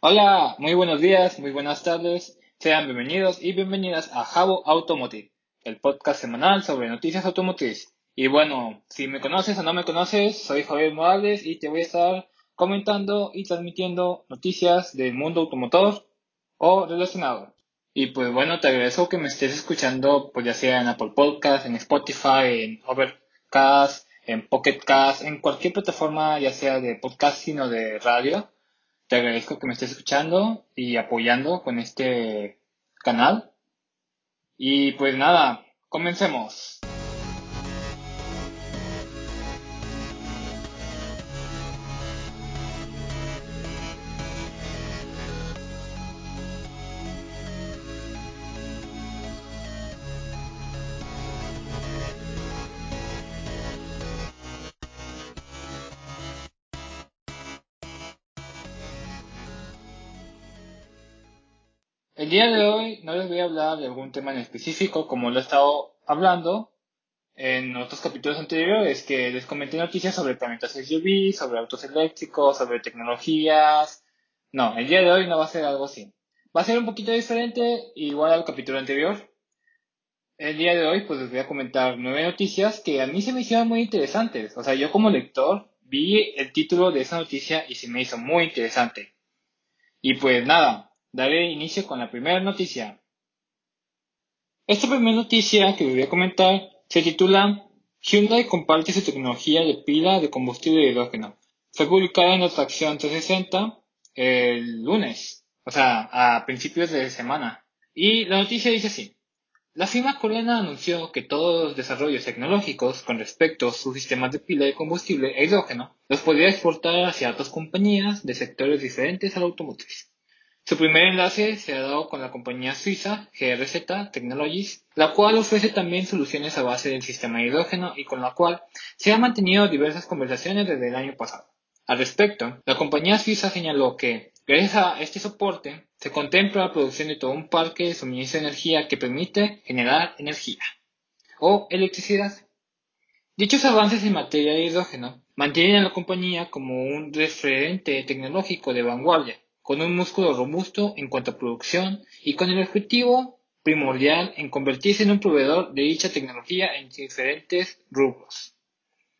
Hola, muy buenos días, muy buenas tardes. Sean bienvenidos y bienvenidas a Jabo Automotive, el podcast semanal sobre noticias automotriz. Y bueno, si me conoces o no me conoces, soy Javier Morales y te voy a estar comentando y transmitiendo noticias del mundo automotor o relacionado. Y pues bueno, te agradezco que me estés escuchando, pues ya sea en Apple Podcast, en Spotify, en Overcast, en Pocket Cast, en cualquier plataforma, ya sea de podcasting o de radio. Te agradezco que me estés escuchando y apoyando con este canal. Y pues nada, comencemos. El día de hoy no les voy a hablar de algún tema en específico, como lo he estado hablando en otros capítulos anteriores, que les comenté noticias sobre planetas SUV, sobre autos eléctricos, sobre tecnologías. No, el día de hoy no va a ser algo así. Va a ser un poquito diferente, igual al capítulo anterior. El día de hoy, pues les voy a comentar nueve noticias que a mí se me hicieron muy interesantes. O sea, yo como lector vi el título de esa noticia y se me hizo muy interesante. Y pues nada, daré inicio con la primera noticia. Esta primera noticia que voy a comentar se titula Hyundai comparte su tecnología de pila de combustible de hidrógeno. Fue publicada en la Tracción 360 el lunes, o sea, a principios de semana. Y la noticia dice así. La firma coreana anunció que todos los desarrollos tecnológicos con respecto a sus sistemas de pila de combustible e hidrógeno los podría exportar hacia otras compañías de sectores diferentes a la automotriz. Su primer enlace se ha dado con la compañía suiza GRZ Technologies, la cual ofrece también soluciones a base del sistema de hidrógeno y con la cual se han mantenido diversas conversaciones desde el año pasado. Al respecto, la compañía suiza señaló que, gracias a este soporte, se contempla la producción de todo un parque de suministro de energía que permite generar energía o electricidad. Dichos avances en materia de hidrógeno mantienen a la compañía como un referente tecnológico de vanguardia con un músculo robusto en cuanto a producción y con el objetivo primordial en convertirse en un proveedor de dicha tecnología en diferentes rubros.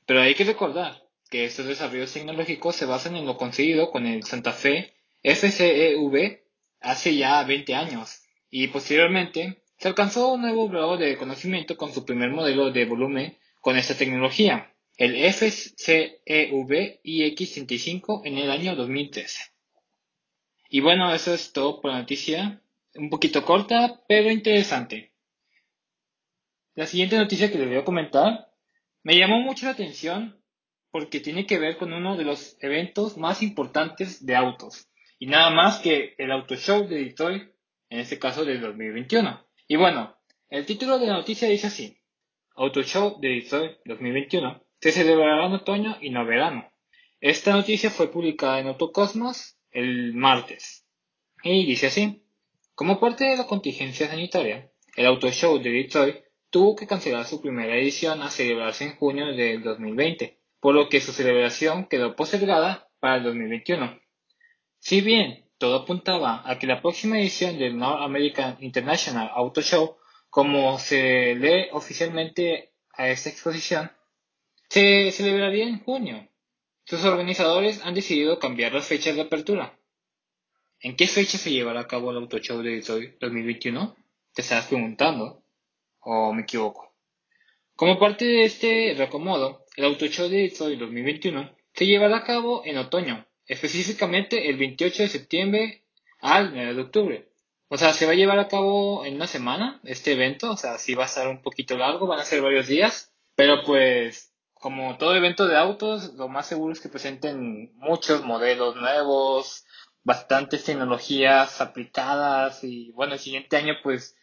Pero hay que recordar que estos desarrollos tecnológicos se basan en lo conseguido con el Santa Fe FCEV hace ya 20 años y posteriormente se alcanzó un nuevo grado de conocimiento con su primer modelo de volumen con esta tecnología, el FCEV iX35 en el año 2013. Y bueno, eso es todo por la noticia. Un poquito corta, pero interesante. La siguiente noticia que les voy a comentar me llamó mucho la atención porque tiene que ver con uno de los eventos más importantes de autos. Y nada más que el Auto Show de Detroit, en este caso del 2021. Y bueno, el título de la noticia dice así. Auto Show de Detroit 2021 se celebrará en otoño y no verano. Esta noticia fue publicada en Autocosmos el martes. Y dice así, como parte de la contingencia sanitaria, el Auto Show de Detroit tuvo que cancelar su primera edición a celebrarse en junio del 2020, por lo que su celebración quedó postergada para el 2021. Si bien todo apuntaba a que la próxima edición del North American International Auto Show, como se lee oficialmente a esta exposición, se celebraría en junio, sus organizadores han decidido cambiar las fechas de apertura. ¿En qué fecha se llevará a cabo el Auto Show de Detroit 2021? Te estás preguntando. ¿O me equivoco? Como parte de este reacomodo, el Auto Show de Detroit 2021 se llevará a cabo en otoño, específicamente el 28 de septiembre al 9 de octubre. O sea, se va a llevar a cabo en una semana este evento, o sea, sí va a estar un poquito largo, van a ser varios días, pero pues como todo evento de autos, lo más seguro es que presenten muchos modelos nuevos, bastantes tecnologías aplicadas y bueno, el siguiente año pues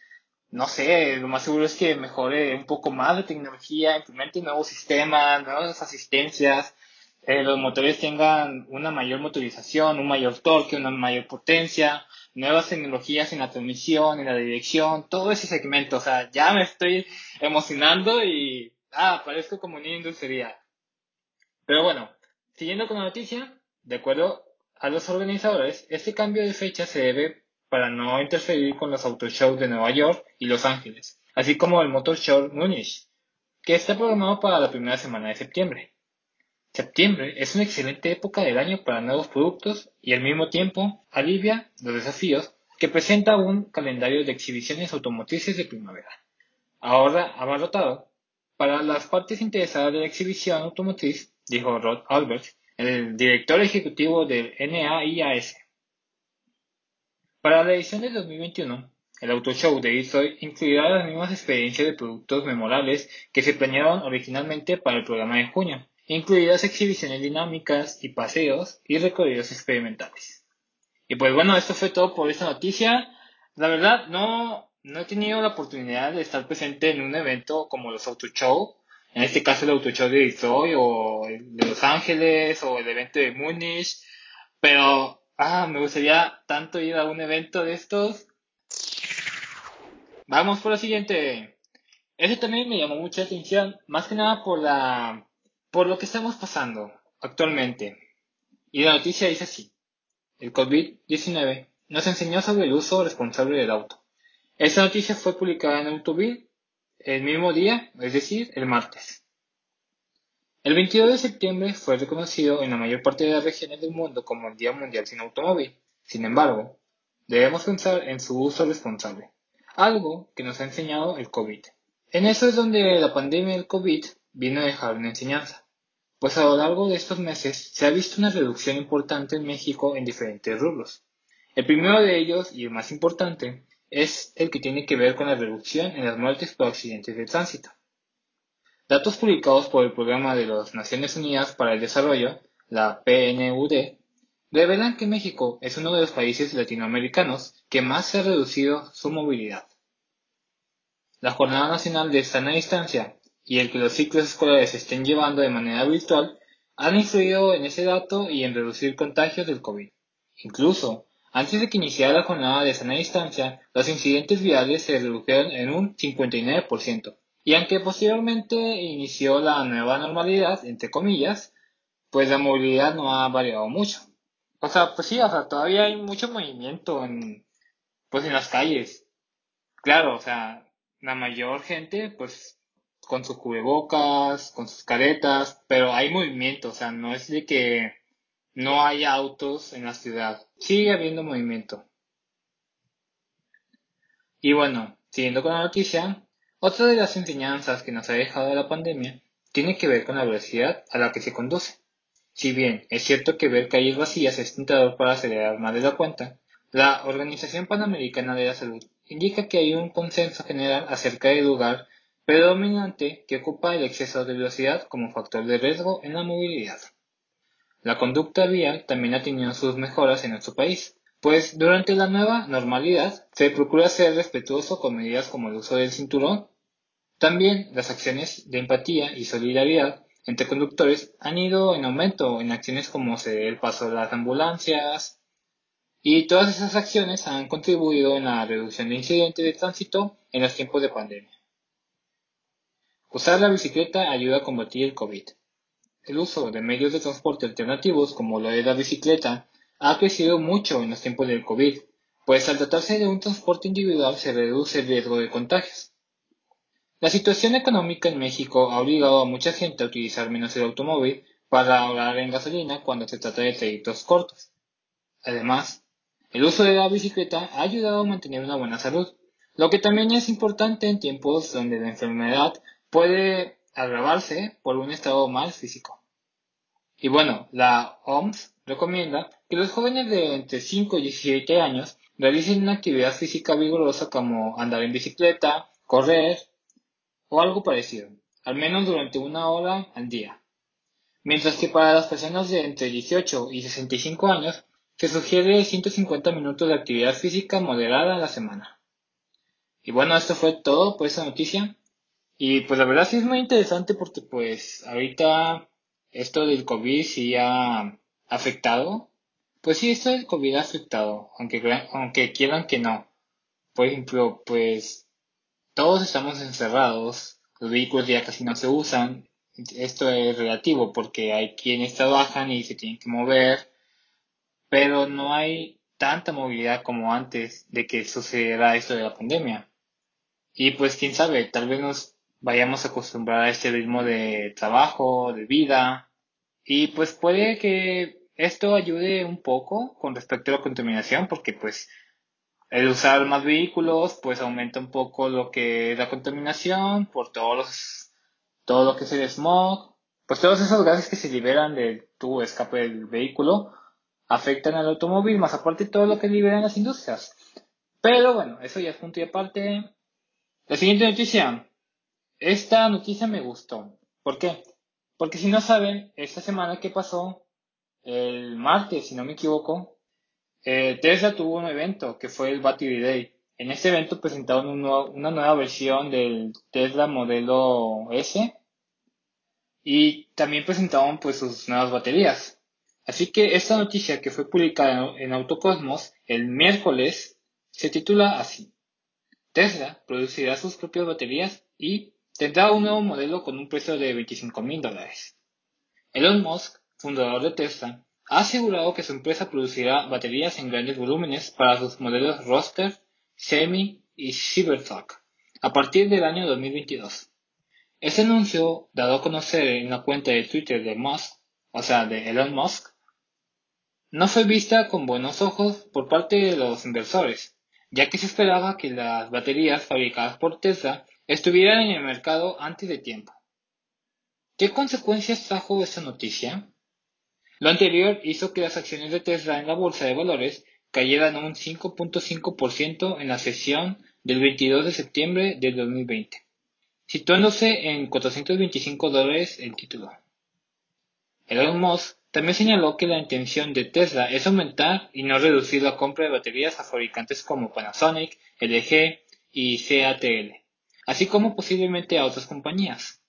no sé, lo más seguro es que mejore un poco más de tecnología, implemente nuevos sistemas, nuevas asistencias, eh, los motores tengan una mayor motorización, un mayor torque, una mayor potencia, nuevas tecnologías en la transmisión, en la dirección, todo ese segmento, o sea, ya me estoy emocionando y Ah, parezco como niño industrial. Pero bueno, siguiendo con la noticia, de acuerdo a los organizadores, este cambio de fecha se debe para no interferir con los auto shows de Nueva York y Los Ángeles, así como el Motor Show Munich, que está programado para la primera semana de septiembre. Septiembre es una excelente época del año para nuevos productos y al mismo tiempo alivia los desafíos que presenta un calendario de exhibiciones automotrices de primavera. Ahora abarrotado. Para las partes interesadas de la exhibición automotriz, dijo Rod Albert, el director ejecutivo del NAIAS. Para la edición de 2021, el Auto Show de Detroit incluirá las mismas experiencias de productos memorables que se planearon originalmente para el programa de junio, incluidas exhibiciones dinámicas y paseos y recorridos experimentales. Y pues bueno, esto fue todo por esta noticia. La verdad, no, no he tenido la oportunidad de estar presente en un evento como los Auto Show, en este caso el Auto Show de Detroit o el de Los Ángeles o el evento de Múnich, pero ah, me gustaría tanto ir a un evento de estos Vamos por lo siguiente. Eso también me llamó mucha atención, más que nada por la por lo que estamos pasando actualmente. Y la noticia dice así. El COVID-19 nos enseñó sobre el uso responsable del auto. Esta noticia fue publicada en Autobill el mismo día, es decir, el martes. El 22 de septiembre fue reconocido en la mayor parte de las regiones del mundo como el Día Mundial sin Automóvil. Sin embargo, debemos pensar en su uso responsable algo que nos ha enseñado el COVID. En eso es donde la pandemia del COVID vino a dejar una enseñanza, pues a lo largo de estos meses se ha visto una reducción importante en México en diferentes rubros. El primero de ellos, y el más importante, es el que tiene que ver con la reducción en las muertes por accidentes de tránsito. Datos publicados por el Programa de las Naciones Unidas para el Desarrollo, la PNUD, revelan que México es uno de los países latinoamericanos que más se ha reducido su movilidad. La Jornada Nacional de Sana Distancia y el que los ciclos escolares se estén llevando de manera virtual han influido en ese dato y en reducir contagios del COVID. Incluso, antes de que iniciara la jornada de sana distancia, los incidentes viales se redujeron en un 59%. Y aunque posteriormente inició la nueva normalidad, entre comillas, pues la movilidad no ha variado mucho. O sea, pues sí, o sea, todavía hay mucho movimiento en, pues en las calles. Claro, o sea, la mayor gente, pues, con sus cubrebocas, con sus caretas, pero hay movimiento, o sea, no es de que no haya autos en la ciudad. Sigue habiendo movimiento. Y bueno, siguiendo con la noticia, otra de las enseñanzas que nos ha dejado la pandemia tiene que ver con la velocidad a la que se conduce. Si bien es cierto que ver calles vacías es tentador para acelerar más de la cuenta, la Organización Panamericana de la Salud indica que hay un consenso general acerca del lugar predominante que ocupa el exceso de velocidad como factor de riesgo en la movilidad. La conducta vial también ha tenido sus mejoras en nuestro país, pues durante la nueva normalidad se procura ser respetuoso con medidas como el uso del cinturón. También las acciones de empatía y solidaridad entre conductores han ido en aumento en acciones como el paso de las ambulancias y todas esas acciones han contribuido en la reducción de incidentes de tránsito en los tiempos de pandemia. Usar la bicicleta ayuda a combatir el COVID. El uso de medios de transporte alternativos como lo de la bicicleta ha crecido mucho en los tiempos del COVID, pues al tratarse de un transporte individual se reduce el riesgo de contagios. La situación económica en México ha obligado a mucha gente a utilizar menos el automóvil para ahorrar en gasolina cuando se trata de trayectos cortos. Además, el uso de la bicicleta ha ayudado a mantener una buena salud, lo que también es importante en tiempos donde la enfermedad puede agravarse por un estado mal físico. Y bueno, la OMS recomienda que los jóvenes de entre 5 y 17 años realicen una actividad física vigorosa como andar en bicicleta, correr, o algo parecido, al menos durante una hora al día. Mientras que para las personas de entre 18 y 65 años se sugiere 150 minutos de actividad física moderada a la semana. Y bueno, esto fue todo por esa noticia. Y pues la verdad sí es muy interesante porque pues ahorita esto del COVID sí ha afectado. Pues sí, esto del COVID ha afectado, aunque, aunque quieran que no. Por ejemplo, pues todos estamos encerrados, los vehículos ya casi no se usan. Esto es relativo porque hay quienes trabajan y se tienen que mover, pero no hay tanta movilidad como antes de que sucediera esto de la pandemia. Y pues quién sabe, tal vez nos vayamos a acostumbrar a este ritmo de trabajo, de vida, y pues puede que esto ayude un poco con respecto a la contaminación, porque pues el usar más vehículos pues aumenta un poco lo que es la contaminación por todos los, todo lo que es el smog, pues todos esos gases que se liberan de escape del vehículo afectan al automóvil, más aparte todo lo que liberan las industrias. Pero bueno, eso ya es punto y aparte. La siguiente noticia. Esta noticia me gustó. ¿Por qué? Porque si no saben, esta semana que pasó, el martes, si no me equivoco, eh, Tesla tuvo un evento que fue el Battery Day. En este evento presentaron una nueva versión del Tesla modelo S y también presentaron pues sus nuevas baterías. Así que esta noticia que fue publicada en Autocosmos el miércoles se titula así. Tesla producirá sus propias baterías y tendrá un nuevo modelo con un precio de 25 mil dólares. Elon Musk, fundador de Tesla, ha asegurado que su empresa producirá baterías en grandes volúmenes para sus modelos Roster, Semi y Cybertruck a partir del año 2022. Este anuncio, dado a conocer en la cuenta de Twitter de Musk, o sea, de Elon Musk, no fue vista con buenos ojos por parte de los inversores, ya que se esperaba que las baterías fabricadas por Tesla estuvieran en el mercado antes de tiempo. ¿Qué consecuencias trajo esta noticia? Lo anterior hizo que las acciones de Tesla en la bolsa de valores cayeran un 5.5% en la sesión del 22 de septiembre del 2020 situándose en 425 dólares el título. Elon Musk también señaló que la intención de Tesla es aumentar y no reducir la compra de baterías a fabricantes como Panasonic, LG y CATL, así como posiblemente a otras compañías.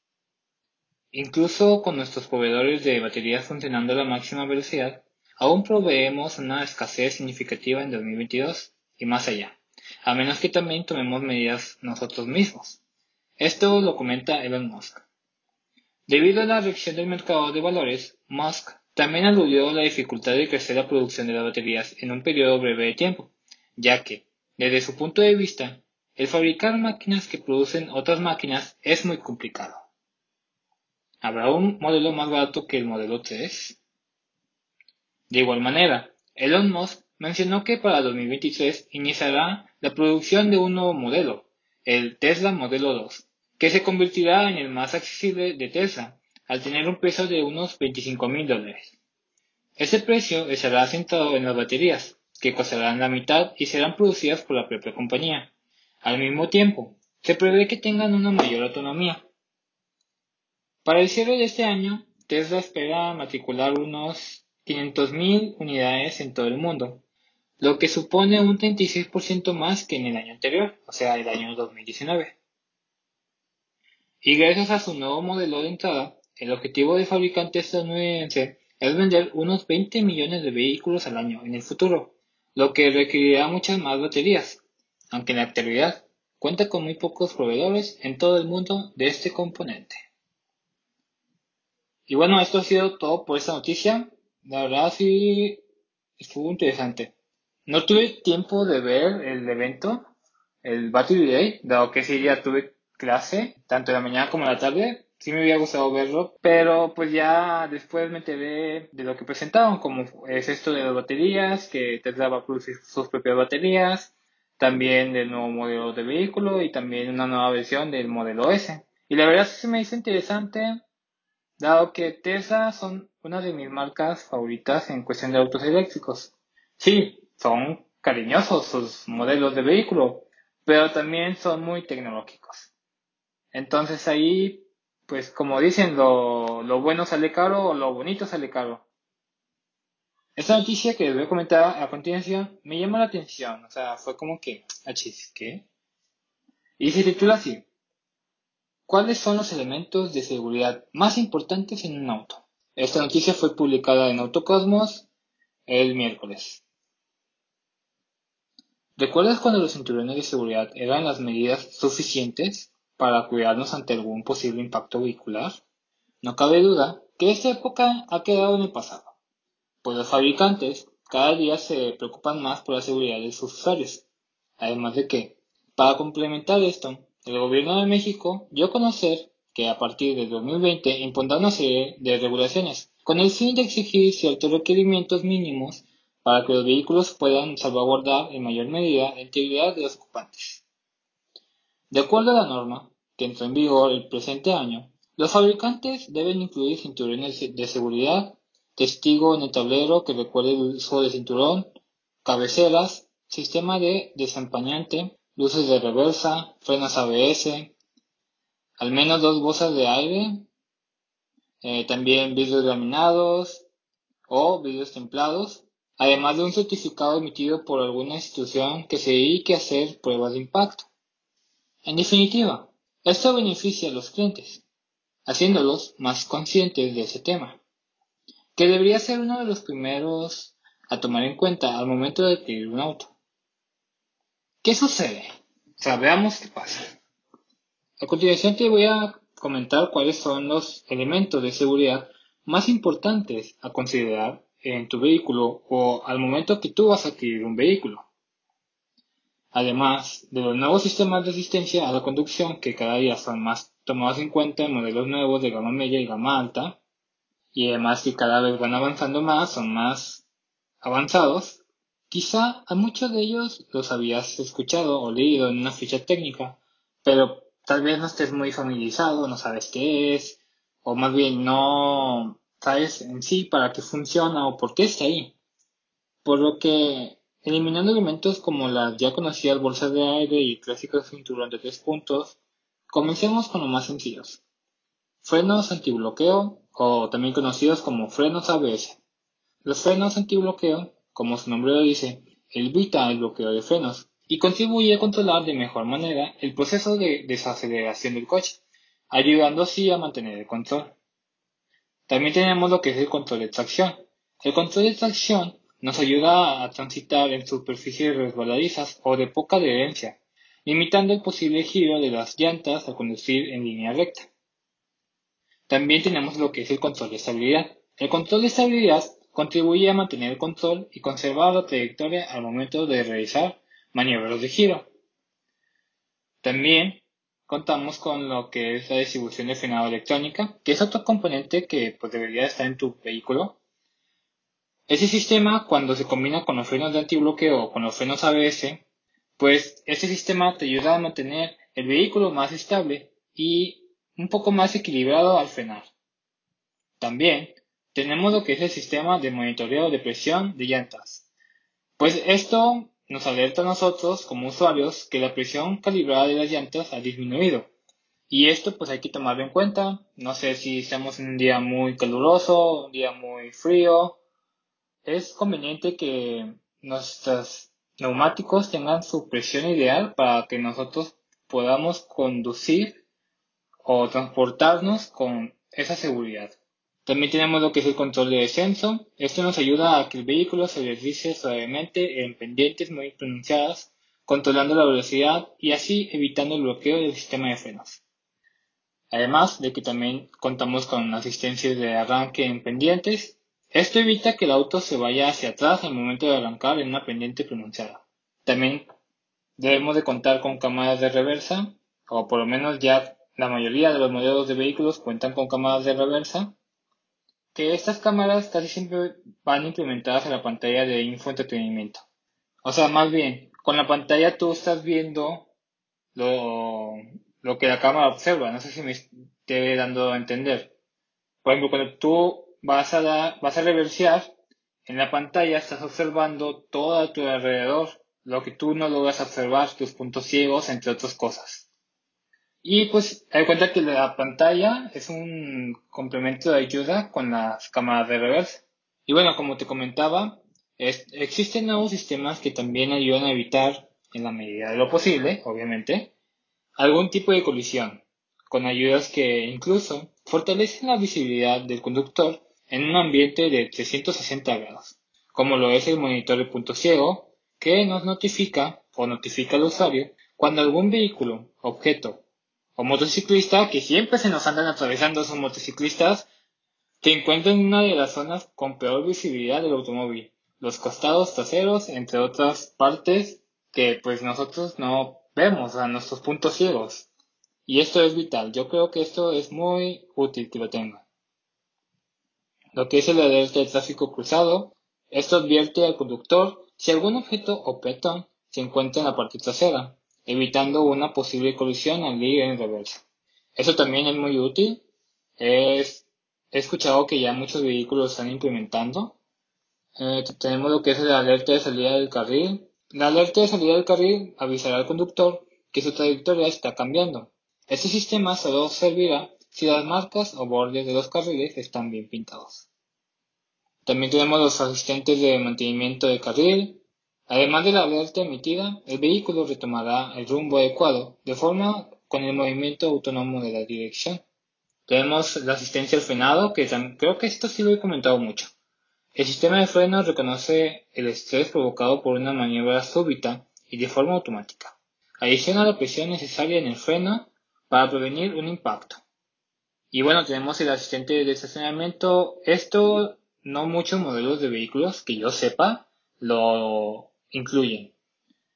Incluso con nuestros proveedores de baterías funcionando a la máxima velocidad, aún proveemos una escasez significativa en 2022 y más allá, a menos que también tomemos medidas nosotros mismos. Esto lo comenta Elon Musk. Debido a la reacción del mercado de valores, Musk también aludió a la dificultad de crecer la producción de las baterías en un periodo breve de tiempo, ya que, desde su punto de vista, el fabricar máquinas que producen otras máquinas es muy complicado. ¿Habrá un modelo más barato que el modelo 3? De igual manera, Elon Musk mencionó que para 2023 iniciará la producción de un nuevo modelo, el Tesla Modelo 2, que se convertirá en el más accesible de Tesla, al tener un precio de unos 25 mil dólares. Ese precio estará asentado en las baterías, que costarán la mitad y serán producidas por la propia compañía. Al mismo tiempo, se prevé que tengan una mayor autonomía. Para el cierre de este año, Tesla espera matricular unos 500.000 unidades en todo el mundo, lo que supone un 36% más que en el año anterior, o sea, el año 2019. Y gracias a su nuevo modelo de entrada, el objetivo del fabricante estadounidense es vender unos 20 millones de vehículos al año en el futuro, lo que requerirá muchas más baterías, aunque en la actualidad cuenta con muy pocos proveedores en todo el mundo de este componente. Y bueno, esto ha sido todo por esta noticia. La verdad sí estuvo interesante. No tuve tiempo de ver el evento, el Battery Day, dado que sí ya tuve clase, tanto en la mañana como en la tarde. Sí me había gustado verlo, pero pues ya después me enteré de lo que presentaban, como es esto de las baterías, que Tesla va a producir sus propias baterías, también del nuevo modelo de vehículo y también una nueva versión del modelo S. Y la verdad sí me hizo interesante, dado que Tesla son una de mis marcas favoritas en cuestión de autos eléctricos. Sí, son cariñosos sus modelos de vehículo, pero también son muy tecnológicos. Entonces ahí, pues como dicen, lo, lo bueno sale caro o lo bonito sale caro. Esta noticia que voy a comentar a continuación me llama la atención, o sea, fue como que, achis, ¿qué? Y se titula así, ¿cuáles son los elementos de seguridad más importantes en un auto? Esta noticia fue publicada en Autocosmos el miércoles. ¿Recuerdas cuando los cinturones de seguridad eran las medidas suficientes para cuidarnos ante algún posible impacto vehicular? No cabe duda que esta época ha quedado en el pasado, pues los fabricantes cada día se preocupan más por la seguridad de sus usuarios. Además de que, para complementar esto, el gobierno de México dio a conocer que a partir de 2020 impondrá una serie de regulaciones con el fin de exigir ciertos requerimientos mínimos para que los vehículos puedan salvaguardar en mayor medida la integridad de los ocupantes. De acuerdo a la norma, que entró en vigor el presente año, los fabricantes deben incluir cinturones de seguridad, testigo en el tablero que recuerde el uso de cinturón, cabeceras, sistema de desempañante, luces de reversa, frenos ABS, al menos dos bolsas de aire, eh, también vidrios laminados o vidrios templados, además de un certificado emitido por alguna institución que se dedique a hacer pruebas de impacto. En definitiva, esto beneficia a los clientes, haciéndolos más conscientes de ese tema, que debería ser uno de los primeros a tomar en cuenta al momento de adquirir un auto. ¿Qué sucede? O sea, veamos qué pasa. A continuación te voy a comentar cuáles son los elementos de seguridad más importantes a considerar en tu vehículo o al momento que tú vas a adquirir un vehículo. Además de los nuevos sistemas de asistencia a la conducción que cada día son más tomados en cuenta en modelos nuevos de gama media y gama alta, y además que cada vez van avanzando más, son más avanzados, quizá a muchos de ellos los habías escuchado o leído en una ficha técnica, pero tal vez no estés muy familiarizado, no sabes qué es, o más bien no sabes en sí para qué funciona o por qué está ahí. Por lo que, eliminando elementos como las ya conocidas bolsas de aire y el clásico cinturón de tres puntos, comencemos con los más sencillos. Frenos antibloqueo, o también conocidos como frenos ABS. Los frenos antibloqueo, como su nombre lo dice, evita el bloqueo de frenos y contribuye a controlar de mejor manera el proceso de desaceleración del coche, ayudando así a mantener el control. También tenemos lo que es el control de tracción. El control de tracción nos ayuda a transitar en superficies resbaladizas o de poca adherencia, limitando el posible giro de las llantas al conducir en línea recta. También tenemos lo que es el control de estabilidad. El control de estabilidad contribuye a mantener el control y conservar la trayectoria al momento de realizar maniobras de giro. También contamos con lo que es la distribución de frenado electrónica, que es otro componente que pues, debería estar en tu vehículo. Ese sistema, cuando se combina con los frenos de antibloqueo o con los frenos ABS, pues este sistema te ayuda a mantener el vehículo más estable y un poco más equilibrado al frenar. También tenemos lo que es el sistema de monitoreo de presión de llantas. Pues esto nos alerta a nosotros como usuarios que la presión calibrada de las llantas ha disminuido. Y esto pues hay que tomarlo en cuenta. No sé si estamos en un día muy caluroso, un día muy frío. Es conveniente que nuestros neumáticos tengan su presión ideal para que nosotros podamos conducir o transportarnos con esa seguridad. También tenemos lo que es el control de descenso. Esto nos ayuda a que el vehículo se deslice suavemente en pendientes muy pronunciadas, controlando la velocidad y así evitando el bloqueo del sistema de frenos. Además de que también contamos con asistencia de arranque en pendientes. Esto evita que el auto se vaya hacia atrás al momento de arrancar en una pendiente pronunciada. También debemos de contar con cámaras de reversa, o por lo menos ya la mayoría de los modelos de vehículos cuentan con cámaras de reversa que estas cámaras casi siempre van implementadas en la pantalla de infoentretenimiento. O sea, más bien, con la pantalla tú estás viendo lo, lo que la cámara observa. No sé si me esté dando a entender. Por ejemplo, cuando tú vas a, dar, vas a reversear, en la pantalla estás observando todo a tu alrededor, lo que tú no logras observar, tus puntos ciegos, entre otras cosas. Y pues, hay cuenta que la pantalla es un complemento de ayuda con las cámaras de reversa. Y bueno, como te comentaba, existen nuevos sistemas que también ayudan a evitar, en la medida de lo posible, obviamente, algún tipo de colisión, con ayudas que incluso fortalecen la visibilidad del conductor en un ambiente de 360 grados, como lo es el monitor de punto ciego, que nos notifica o notifica al usuario cuando algún vehículo, objeto o motociclista, que siempre se nos andan atravesando esos motociclistas, que encuentran en una de las zonas con peor visibilidad del automóvil. los costados traseros, entre otras partes que pues nosotros no vemos a nuestros puntos ciegos. Y esto es vital. Yo creo que esto es muy útil que lo tenga. Lo que es el alerta de tráfico cruzado, esto advierte al conductor si algún objeto o peatón se encuentra en la parte trasera, evitando una posible colisión al ir en reversa. Eso también es muy útil. Es, he escuchado que ya muchos vehículos están implementando. Eh, tenemos lo que es la alerta de salida del carril. La alerta de salida del carril avisará al conductor que su trayectoria está cambiando. Este sistema solo servirá si las marcas o bordes de los carriles están bien pintados. También tenemos los asistentes de mantenimiento de carril, Además de la alerta emitida, el vehículo retomará el rumbo adecuado, de forma con el movimiento autónomo de la dirección. Tenemos la asistencia al frenado, que creo que esto sí lo he comentado mucho. El sistema de freno reconoce el estrés provocado por una maniobra súbita y de forma automática. Adiciona la presión necesaria en el freno para prevenir un impacto. Y bueno, tenemos el asistente de estacionamiento. Esto no muchos modelos de vehículos que yo sepa lo incluyen.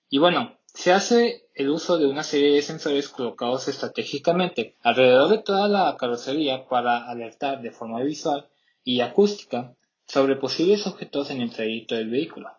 Y bueno, se hace el uso de una serie de sensores colocados estratégicamente alrededor de toda la carrocería para alertar de forma visual y acústica sobre posibles objetos en el trayecto del vehículo.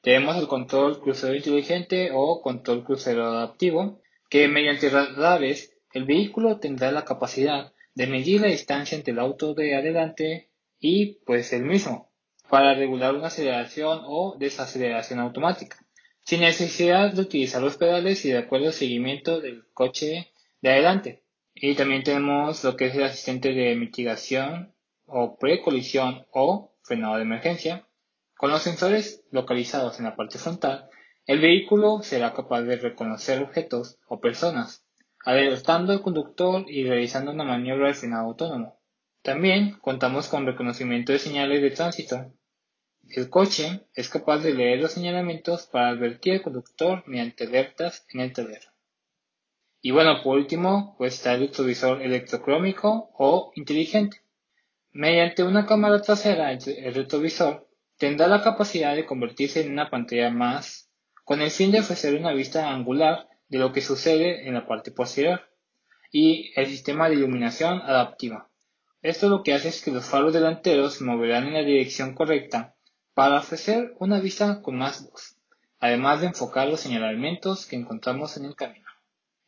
Tenemos el control crucero inteligente o control crucero adaptivo, que mediante radares el vehículo tendrá la capacidad de medir la distancia entre el auto de adelante y pues el mismo, para regular una aceleración o desaceleración automática, sin necesidad de utilizar los pedales y de acuerdo al seguimiento del coche de adelante. Y también tenemos lo que es el asistente de mitigación o precolisión o frenado de emergencia. Con los sensores localizados en la parte frontal, el vehículo será capaz de reconocer objetos o personas, alertando al conductor y realizando una maniobra de frenado autónomo. También contamos con reconocimiento de señales de tránsito. El coche es capaz de leer los señalamientos para advertir al conductor mediante alertas en el tablero. Y bueno, por último, pues está el retrovisor electrocrómico o inteligente. Mediante una cámara trasera, el retrovisor tendrá la capacidad de convertirse en una pantalla más con el fin de ofrecer una vista angular de lo que sucede en la parte posterior y el sistema de iluminación adaptiva. Esto lo que hace es que los faros delanteros se moverán en la dirección correcta para ofrecer una vista con más luz, además de enfocar los señalamientos que encontramos en el camino.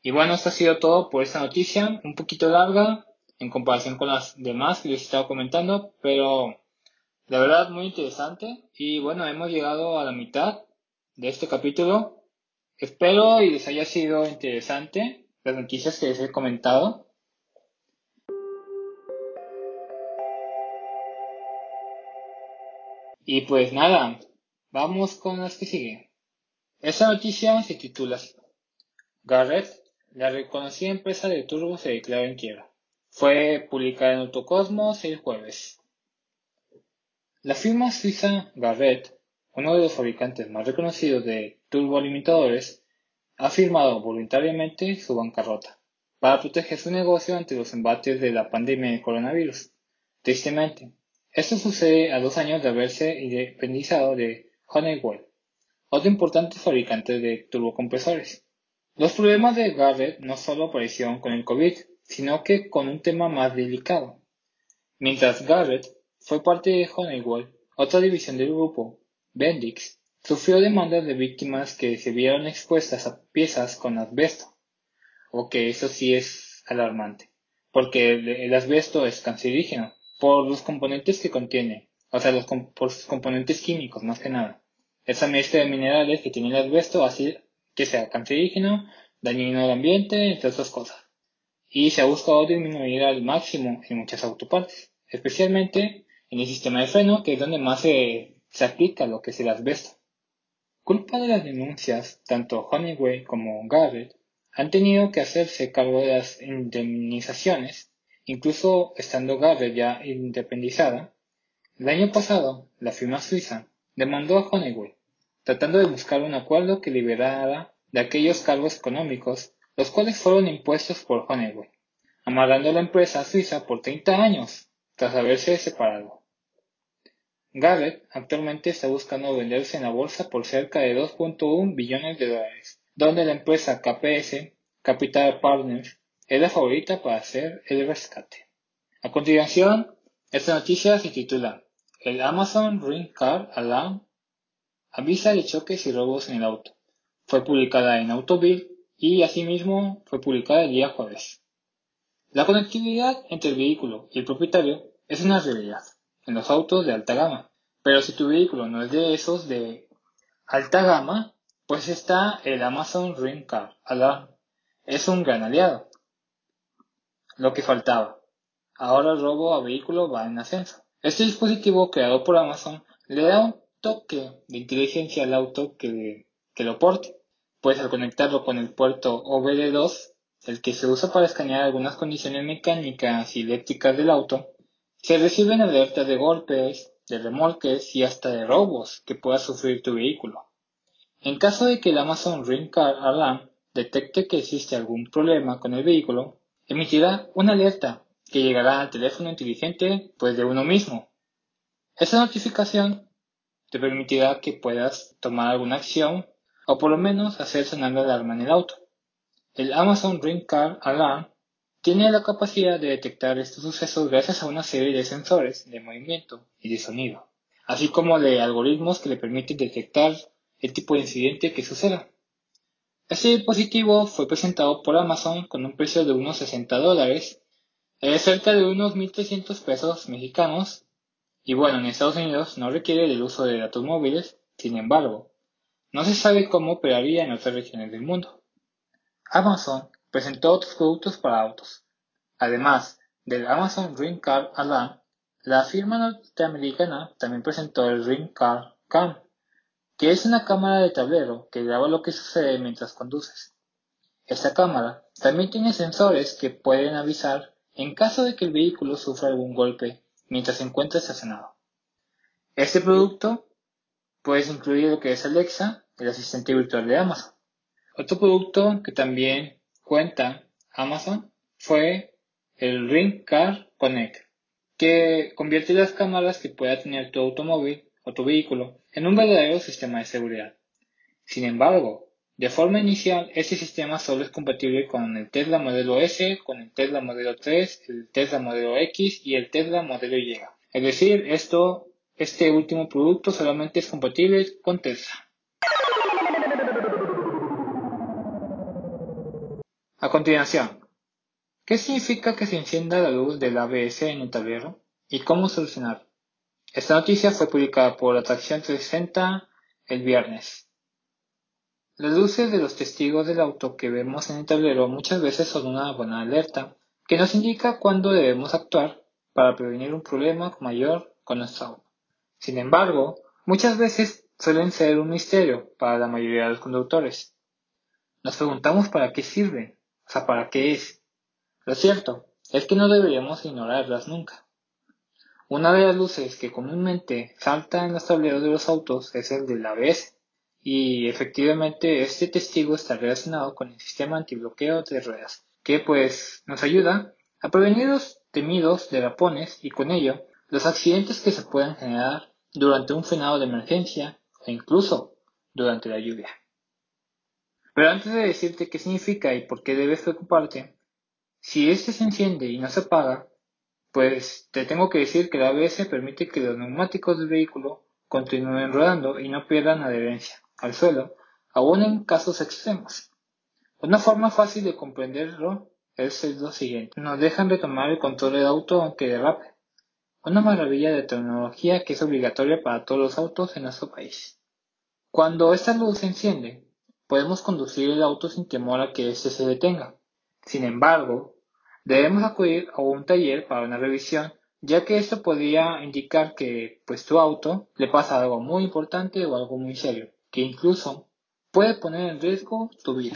Y bueno, esto ha sido todo por esta noticia, un poquito larga en comparación con las demás que les he estado comentando, pero la verdad muy interesante. Y bueno, hemos llegado a la mitad de este capítulo. Espero y les haya sido interesante las noticias que les he comentado. Y pues nada, vamos con las que siguen. Esta noticia se titula Garrett, la reconocida empresa de turbo se declaró en quiebra. Fue publicada en Autocosmos el jueves. La firma suiza Garrett, uno de los fabricantes más reconocidos de turbolimitadores, ha firmado voluntariamente su bancarrota para proteger su negocio ante los embates de la pandemia de coronavirus. Tristemente, esto sucede a dos años de haberse independizado de Honeywell, otro importante fabricante de turbocompresores. Los problemas de Garrett no solo aparecieron con el COVID, sino que con un tema más delicado. Mientras Garrett fue parte de Honeywell, otra división del grupo, Bendix, sufrió demandas de víctimas que se vieron expuestas a piezas con asbesto. O que eso sí es alarmante, porque el asbesto es cancerígeno por los componentes que contiene, o sea, los, por sus componentes químicos más que nada. Esa mezcla de minerales que tiene el asbesto así que sea cancerígeno, dañino al ambiente, entre otras cosas. Y se ha buscado disminuir al máximo en muchas autopartes, especialmente en el sistema de freno, que es donde más se, aplica lo que es el asbesto. Culpa de las denuncias, tanto Honeywell como Garrett han tenido que hacerse cargo de las indemnizaciones Incluso estando Garrett ya independizada, el año pasado la firma suiza demandó a Honeywell, tratando de buscar un acuerdo que liberara de aquellos cargos económicos los cuales fueron impuestos por Honeywell, amarrando la empresa suiza por 30 años tras haberse separado. Garrett actualmente está buscando venderse en la bolsa por cerca de 2.1 billones de dólares, donde la empresa KPS, Capital Partners, es la favorita para hacer el rescate. A continuación, esta noticia se titula El Amazon Ring Car Alarm avisa de choques y robos en el auto. Fue publicada en Autobill y asimismo fue publicada el día jueves. La conectividad entre el vehículo y el propietario es una realidad en los autos de alta gama, pero si tu vehículo no es de esos de alta gama, pues está el Amazon Ring Car Alarm. Es un gran aliado. Lo que faltaba. Ahora el robo a vehículo va en ascenso. Este dispositivo creado por Amazon le da un toque de inteligencia al auto que, lo porte, pues al conectarlo con el puerto OBD2, el que se usa para escanear algunas condiciones mecánicas y eléctricas del auto, se reciben alertas de golpes, de remolques y hasta de robos que pueda sufrir tu vehículo. En caso de que el Amazon Ring Car Alarm detecte que existe algún problema con el vehículo, emitirá una alerta que llegará al teléfono inteligente pues de uno mismo. Esa notificación te permitirá que puedas tomar alguna acción o por lo menos hacer sonar la alarma en el auto. El Amazon Ring Car Alarm tiene la capacidad de detectar estos sucesos gracias a una serie de sensores de movimiento y de sonido, así como de algoritmos que le permiten detectar el tipo de incidente que suceda. Este dispositivo fue presentado por Amazon con un precio de unos 60 dólares, es cerca de unos 1.300 pesos mexicanos, y bueno, en Estados Unidos no requiere del uso de datos móviles, sin embargo, no se sabe cómo operaría en otras regiones del mundo. Amazon presentó otros productos para autos. Además del Amazon Ring Car Alarm, la firma norteamericana también presentó el Ring Car Cam, que es una cámara de tablero que graba lo que sucede mientras conduces. Esta cámara también tiene sensores que pueden avisar en caso de que el vehículo sufra algún golpe mientras se encuentra estacionado. Este producto puede incluir lo que es Alexa, el asistente virtual de Amazon. Otro producto que también cuenta Amazon fue el Ring Car Connect, que convierte las cámaras que pueda tener tu automóvil o tu vehículo en un verdadero sistema de seguridad. Sin embargo, de forma inicial, este sistema solo es compatible con el Tesla modelo S, con el Tesla modelo 3, el Tesla modelo X y el Tesla modelo Y. Es decir, este último producto solamente es compatible con Tesla. A continuación, ¿qué significa que se encienda la luz del ABS en el tablero y cómo solucionarlo? Esta noticia fue publicada por Atracción 360 el viernes. Las luces de los testigos del auto que vemos en el tablero muchas veces son una buena alerta que nos indica cuándo debemos actuar para prevenir un problema mayor con nuestro auto. Sin embargo, muchas veces suelen ser un misterio para la mayoría de los conductores. Nos preguntamos para qué sirven, o sea, para qué es. Lo cierto es que no deberíamos ignorarlas nunca. Una de las luces que comúnmente salta en los tableros de los autos es el del ABS, y efectivamente este testigo está relacionado con el sistema antibloqueo de ruedas, que pues nos ayuda a prevenir los temidos derrapones y con ello los accidentes que se puedan generar durante un frenado de emergencia e incluso durante la lluvia. Pero antes de decirte qué significa y por qué debes preocuparte, si este se enciende y no se apaga, pues te tengo que decir que la ABS permite que los neumáticos del vehículo continúen rodando y no pierdan adherencia al suelo, aún en casos extremos. Una forma fácil de comprenderlo es lo siguiente. Nos dejan retomar el control del auto aunque derrape. Una maravilla de tecnología que es obligatoria para todos los autos en nuestro país. Cuando esta luz se enciende, podemos conducir el auto sin temor a que éste se detenga. Sin embargo, Debemos acudir a un taller para una revisión, ya que esto podría indicar que pues tu auto le pasa algo muy importante o algo muy serio, que incluso puede poner en riesgo tu vida.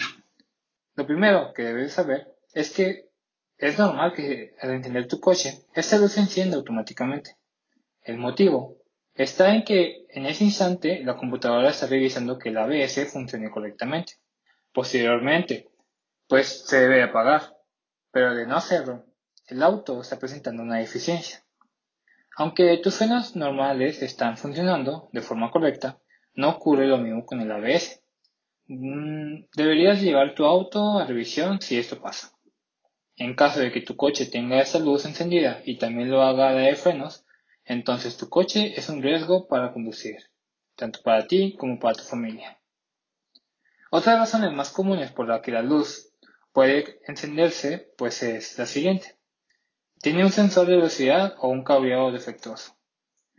Lo primero que debes saber es que es normal que al encender tu coche, esta luz se encienda automáticamente. El motivo está en que en ese instante la computadora está revisando que el ABS funcione correctamente. Posteriormente, pues se debe apagar pero de no hacerlo, el auto está presentando una deficiencia. Aunque tus frenos normales están funcionando de forma correcta, no ocurre lo mismo con el ABS. Mm, deberías llevar tu auto a revisión si esto pasa. En caso de que tu coche tenga esa luz encendida y también lo haga la de frenos, entonces tu coche es un riesgo para conducir, tanto para ti como para tu familia. Otras razones más comunes por las que la luz puede encenderse pues es la siguiente. Tiene un sensor de velocidad o un cableado defectuoso.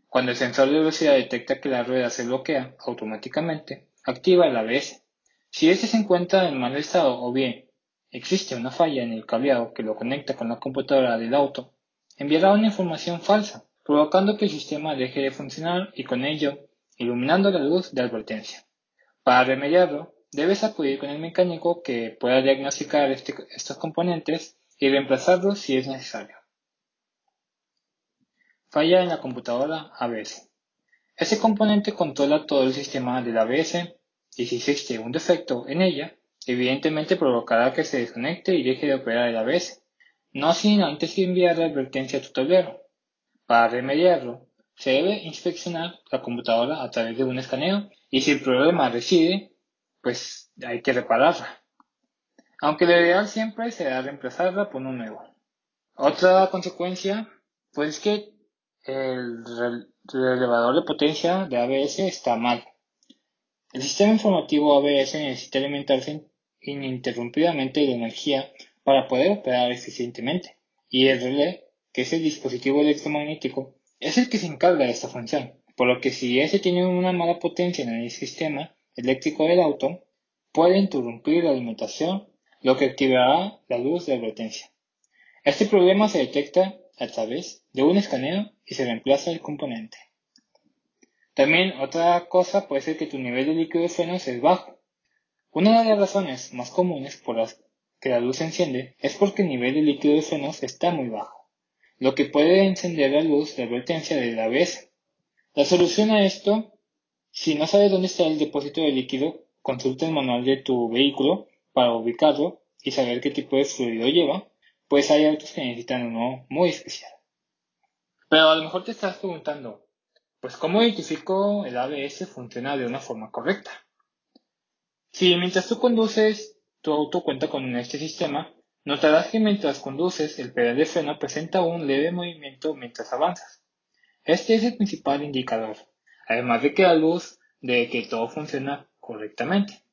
Cuando el sensor de velocidad detecta que la rueda se bloquea automáticamente, activa el ABS. Si este se encuentra en mal estado o bien existe una falla en el cableado que lo conecta con la computadora del auto, enviará una información falsa, provocando que el sistema deje de funcionar y con ello iluminando la luz de advertencia. Para remediarlo, debes acudir con el mecánico que pueda diagnosticar este, estos componentes y reemplazarlos si es necesario. Falla en la computadora ABS. Este componente controla todo el sistema del ABS y si existe un defecto en ella, evidentemente provocará que se desconecte y deje de operar el ABS, no sin antes enviar la advertencia a tu tablero. Para remediarlo, se debe inspeccionar la computadora a través de un escaneo y si el problema reside, pues hay que repararla. Aunque lo ideal siempre será reemplazarla por uno nuevo. Otra consecuencia, pues es que el relevador de potencia de ABS está mal. El sistema informativo ABS necesita alimentarse ininterrumpidamente de energía para poder operar eficientemente, y el relé, que es el dispositivo electromagnético, es el que se encarga de esta función, por lo que si ese tiene una mala potencia en el sistema eléctrico del auto, puede interrumpir la alimentación, lo que activará la luz de advertencia. Este problema se detecta a través de un escaneo y se reemplaza el componente. También otra cosa puede ser que tu nivel de líquido de frenos es bajo. Una de las razones más comunes por las que la luz se enciende es porque el nivel de líquido de frenos está muy bajo, lo que puede encender la luz de advertencia del ABS. La solución a esto, si no sabes dónde está el depósito de líquido, consulta el manual de tu vehículo para ubicarlo y saber qué tipo de fluido lleva pues hay autos que necesitan uno muy especial. Pero a lo mejor te estás preguntando, pues ¿cómo identifico el ABS funciona de una forma correcta? Si mientras tú conduces, tu auto cuenta con este sistema, notarás que mientras conduces el pedal de freno presenta un leve movimiento mientras avanzas. Este es el principal indicador, además de que la luz de que todo funciona correctamente.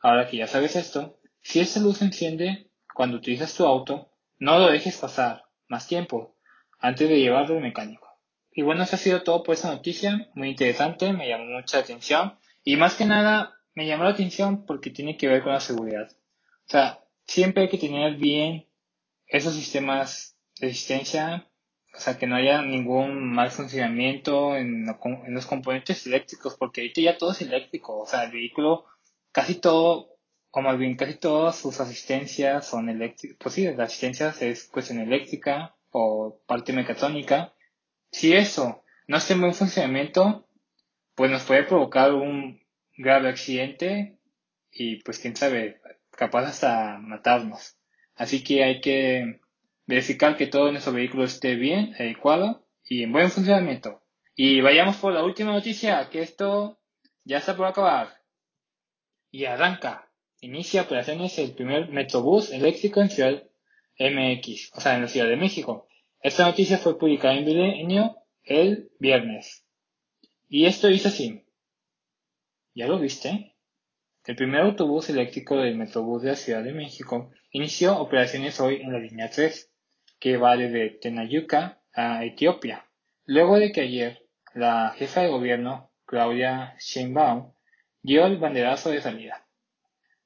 Ahora que ya sabes esto, si esta luz se enciende, cuando utilizas tu auto, no lo dejes pasar más tiempo antes de llevarlo al mecánico. Y bueno, eso ha sido todo por esta noticia, muy interesante, me llamó mucha atención y más que nada me llamó la atención porque tiene que ver con la seguridad. O sea, siempre hay que tener bien esos sistemas de asistencia, o sea, que no haya ningún mal funcionamiento en, en los componentes eléctricos, porque ahorita ya todo es eléctrico, o sea, el vehículo, casi todo o más bien casi todas sus asistencias son eléctricas, pues sí, la asistencia es cuestión eléctrica o parte mecatrónica. Si eso no está en buen funcionamiento, pues nos puede provocar un grave accidente y pues quién sabe, capaz hasta matarnos. Así que hay que verificar que todo nuestro vehículo esté bien, adecuado y en buen funcionamiento. Y vayamos por la última noticia, que esto ya está por acabar. Y arranca inicia operaciones el primer Metrobús eléctrico en Ciudad MX, o sea, en la Ciudad de México. Esta noticia fue publicada en Milenio el viernes. Y esto dice así. ¿Ya lo viste? El primer autobús eléctrico del Metrobús de la Ciudad de México inició operaciones hoy en la línea 3, que va desde Tenayuca a Etiopía. Luego de que ayer la jefa de gobierno, Claudia Sheinbaum, dio el banderazo de salida.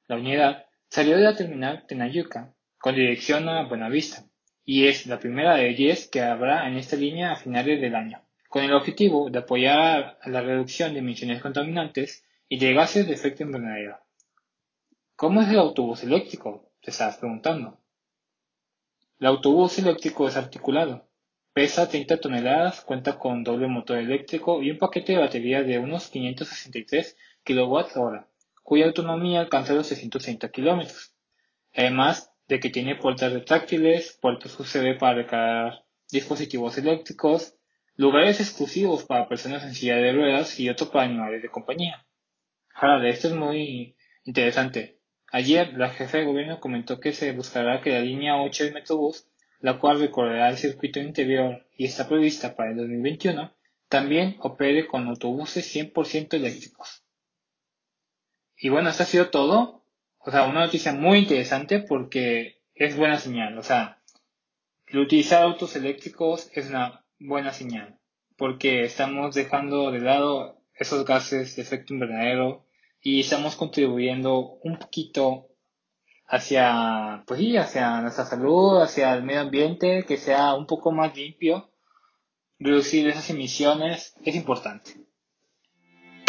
La unidad salió de la terminal Tenayuca con dirección a Buenavista y es la primera de 10 que habrá en esta línea a finales del año, con el objetivo de apoyar la reducción de emisiones contaminantes y de gases de efecto invernadero. ¿Cómo es el autobús eléctrico? Te estás preguntando. El autobús eléctrico es articulado. Pesa 30 toneladas, cuenta con doble motor eléctrico y un paquete de batería de unos 563 kWh cuya autonomía alcanza los 630 kilómetros. Además de que tiene puertas retráctiles, puertos USB para recargar dispositivos eléctricos, lugares exclusivos para personas en silla de ruedas y otro para animales de compañía. Ahora, esto es muy interesante. Ayer la jefa de gobierno comentó que se buscará que la línea 8 del Metrobús, la cual recorrerá el circuito interior y está prevista para el 2021, también opere con autobuses 100% eléctricos. Y bueno, esto ha sido todo. O sea, una noticia muy interesante porque es buena señal. O sea, utilizar autos eléctricos es una buena señal porque estamos dejando de lado esos gases de efecto invernadero y estamos contribuyendo un poquito hacia, pues sí, hacia nuestra salud, hacia el medio ambiente, que sea un poco más limpio, reducir esas emisiones es importante.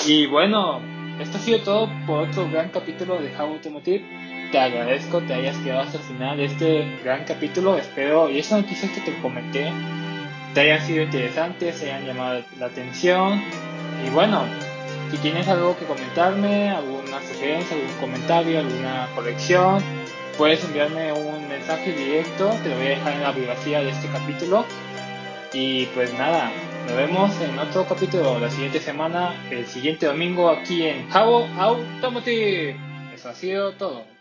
Y bueno, esto ha sido todo por otro gran capítulo de How Automotive. Te agradezco que hayas quedado hasta el final de este gran capítulo. Espero, y esas noticias que te comenté, te hayan sido interesantes, te hayan llamado la atención. Y bueno, si tienes algo que comentarme, alguna sugerencia, algún comentario, alguna corrección, puedes enviarme un mensaje directo, te lo voy a dejar en la biografía de este capítulo. Y pues nada, nos vemos en otro capítulo la siguiente semana, el siguiente domingo aquí en Jabo Automotive. Eso ha sido todo.